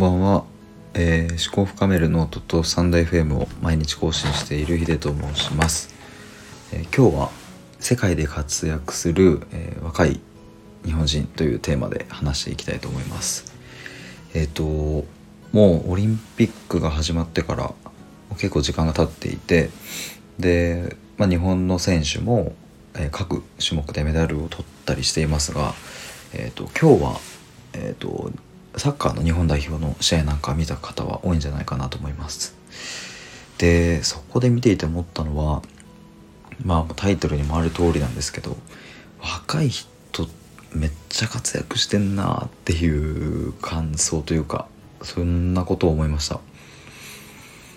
んばんは、えー、思考深めるノートとサンダー FM を毎日更新しているヒデと申します、えー、今日は世界で活躍する、えー、若い日本人というテーマで話していきたいと思います。えっ、ともうオリンピックが始まってから結構時間が経っていてで、まあ、日本の選手も、え各種目でメダルを取ったりしていますが、えーと、今日は、えーとサッカーの日本代表の試合なんか見た方は多いんじゃないかなと思います。でそこで見ていて思ったのはまあタイトルにもある通りなんですけど若い人めっちゃ活躍してんなっていう感想というかそんなことを思いました。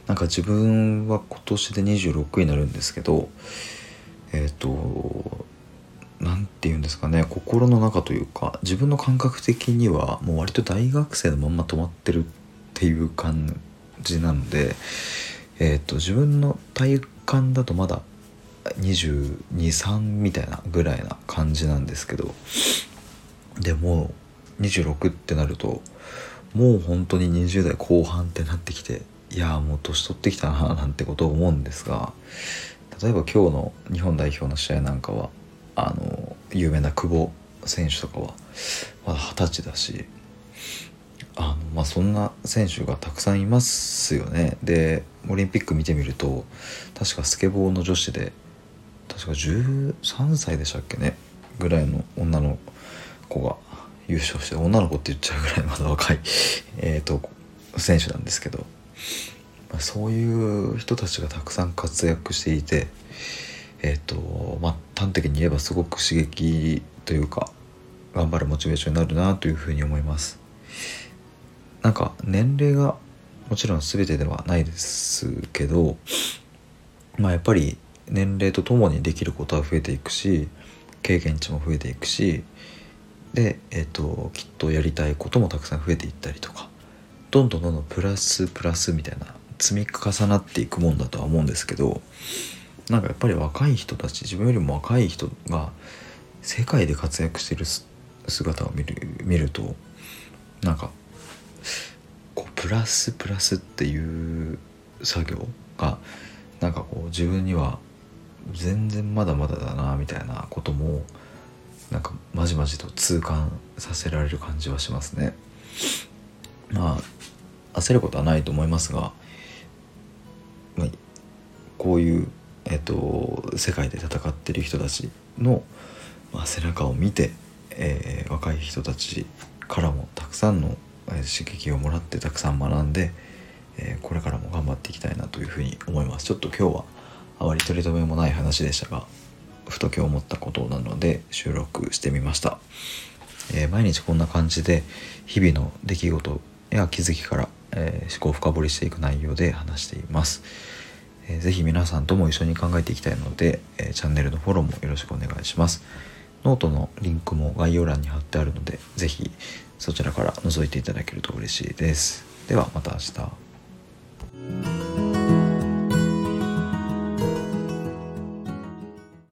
なんか自分は今年で26になるんですけどえっ、ー、と何て言うんですかね心の中というか自分の感覚的にはもう割と大学生のまんま止まってるっていう感じなので、えーと、自分の体感だとまだ223みたいなぐらいな感じなんですけどでも26ってなるともう本当に20代後半ってなってきていやもう年取ってきたななんてことを思うんですが例えば今日の日本代表の試合なんかはあの有名な久保選手とかはまだ二十歳だしあの、まあ、そんな選手がたくさんいますよね。でオリンピック見てみると確かスケボーの女子で確か13歳でしたっけね？ぐらいの女の子が優勝して女の子って言っちゃうぐらいまだ若い えと選手なんですけど、まあ、そういう人たちがたくさん活躍していてえっ、ー、とまあ端的に言えばすごく刺激というか頑張るモチベーションになるなというふうに思います。なんか年齢がもちろん全てではないですけどまあやっぱり年齢とともにできることは増えていくし経験値も増えていくしで、えーと、きっとやりたいこともたくさん増えていったりとかどんどんどんどんプラスプラスみたいな積み重なっていくもんだとは思うんですけどなんかやっぱり若い人たち自分よりも若い人が世界で活躍してる姿を見る見るとなんかこうプラスプラスっていう作業がなんかこう自分には全然まだまだだなみたいなこともなんかまじまじと痛感させられる感じはしますね。まあ焦ることはないと思いますが、まあ、こういうと、世界で戦ってる人たちの、まあ、背中を見て、えー、若い人たちからもたくさんの刺激をもらってたくさん学んで、えー、これからも頑張っていきたいなというふうに思います。ちょっと今日はあまり取り留めもない話でしたがふと今日思ったことなので収録してみました、えー、毎日こんな感じで日々の出来事や気づきから、え思考を深掘りしていく内容で話しています。えー、ぜひ皆さんとも一緒に考えていきたいので、えー、チャンネルのフォローもよろしくお願いします。ノートのリンクも概要欄に貼ってあるので、ぜひそちらから覗いていただけると嬉しいです。ではまた明日。